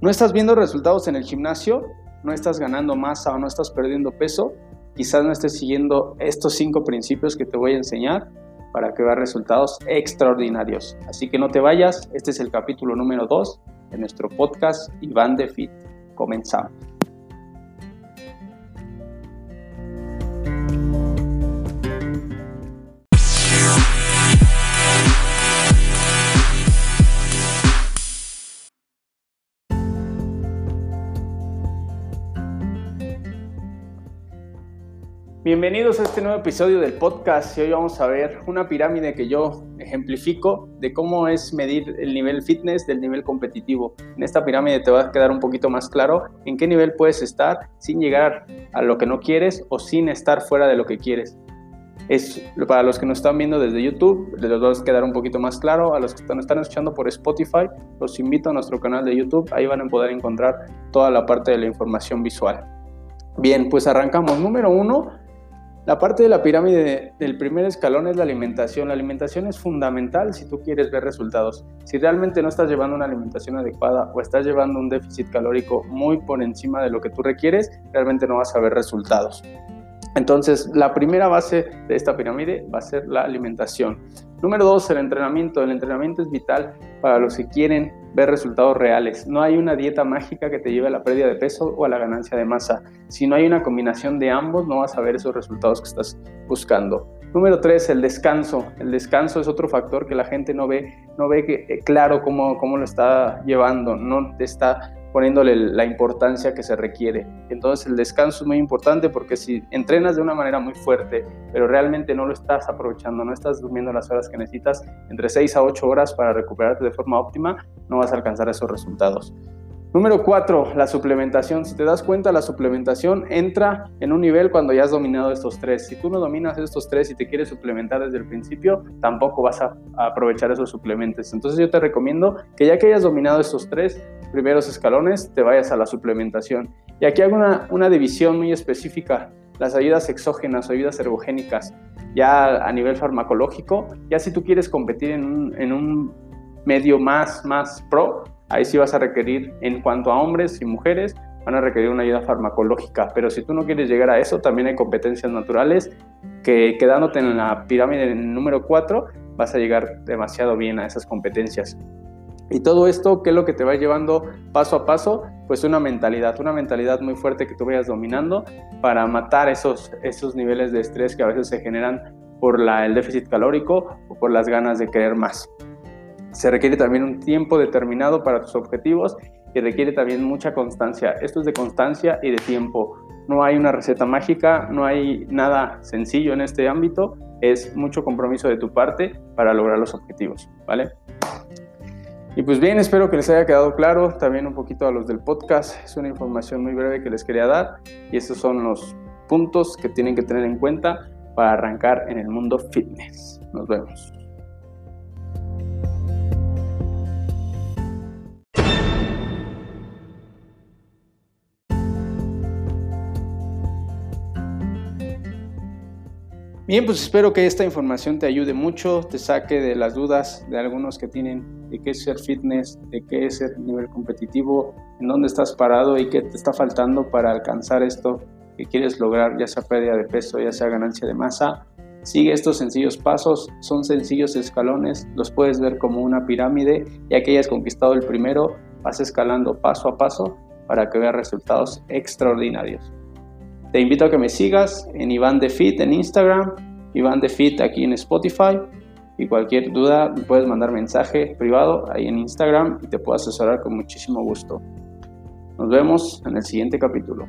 no estás viendo resultados en el gimnasio, no estás ganando masa o no estás perdiendo peso, quizás no estés siguiendo estos cinco principios que te voy a enseñar para que veas resultados extraordinarios. Así que no te vayas, este es el capítulo número 2 de nuestro podcast Iván de Fit. Comenzamos. Bienvenidos a este nuevo episodio del podcast y hoy vamos a ver una pirámide que yo ejemplifico de cómo es medir el nivel fitness del nivel competitivo. En esta pirámide te va a quedar un poquito más claro en qué nivel puedes estar sin llegar a lo que no quieres o sin estar fuera de lo que quieres. Es para los que nos están viendo desde YouTube, les va a quedar un poquito más claro. A los que nos están escuchando por Spotify, los invito a nuestro canal de YouTube. Ahí van a poder encontrar toda la parte de la información visual. Bien, pues arrancamos. Número uno, la parte de la pirámide del primer escalón es la alimentación. La alimentación es fundamental si tú quieres ver resultados. Si realmente no estás llevando una alimentación adecuada o estás llevando un déficit calórico muy por encima de lo que tú requieres, realmente no vas a ver resultados. Entonces, la primera base de esta pirámide va a ser la alimentación. Número dos, el entrenamiento. El entrenamiento es vital para los que quieren ver resultados reales. No hay una dieta mágica que te lleve a la pérdida de peso o a la ganancia de masa. Si no hay una combinación de ambos, no vas a ver esos resultados que estás buscando. Número tres, el descanso. El descanso es otro factor que la gente no ve, no ve que, eh, claro cómo, cómo lo está llevando, no está poniéndole la importancia que se requiere. Entonces el descanso es muy importante porque si entrenas de una manera muy fuerte, pero realmente no lo estás aprovechando, no estás durmiendo las horas que necesitas, entre 6 a 8 horas para recuperarte de forma óptima, no vas a alcanzar esos resultados. Número 4, la suplementación. Si te das cuenta, la suplementación entra en un nivel cuando ya has dominado estos tres. Si tú no dominas estos tres y te quieres suplementar desde el principio, tampoco vas a, aprovechar esos suplementos. Entonces yo te recomiendo que ya que hayas dominado estos tres primeros escalones, te vayas a la suplementación. Y aquí hago una, una división muy específica. Las ayudas exógenas o ayudas ergogénicas, ya a nivel farmacológico, ya si tú quieres competir en un, en un medio más, más pro, Ahí sí vas a requerir, en cuanto a hombres y mujeres, van a requerir una ayuda farmacológica. Pero si tú no quieres llegar a eso, también hay competencias naturales que quedándote en la pirámide número 4, vas a llegar demasiado bien a esas competencias. Y todo esto, ¿qué es lo que te va llevando paso a paso? Pues una mentalidad, una mentalidad muy fuerte que tú vayas dominando para matar esos, esos niveles de estrés que a veces se generan por el déficit calórico o por las ganas de querer más. Se requiere también un tiempo determinado para tus objetivos y requiere también mucha constancia. Esto es de constancia y de tiempo. No hay una receta mágica, no hay nada sencillo en este ámbito, es mucho compromiso de tu parte para lograr los objetivos, ¿vale? Y pues bien, espero que les haya quedado claro también un poquito a los del podcast. Es una información muy breve que les quería dar y estos son los puntos que tienen que tener en cuenta para arrancar en el mundo fitness. Nos vemos. Bien, pues espero que esta información te ayude mucho, te saque de las dudas de algunos que tienen de qué es ser fitness, de qué es ser nivel competitivo, en dónde estás parado y qué te está faltando para alcanzar esto que quieres lograr, ya sea pérdida de peso, ya sea ganancia de masa. Sigue estos sencillos pasos, son sencillos escalones, los puedes ver como una pirámide, ya que hayas conquistado el primero, vas escalando paso a paso para que veas resultados extraordinarios. Te invito a que me sigas en Iván de Fit en Instagram, Iván de Fit aquí en Spotify. Y cualquier duda puedes mandar mensaje privado ahí en Instagram y te puedo asesorar con muchísimo gusto. Nos vemos en el siguiente capítulo.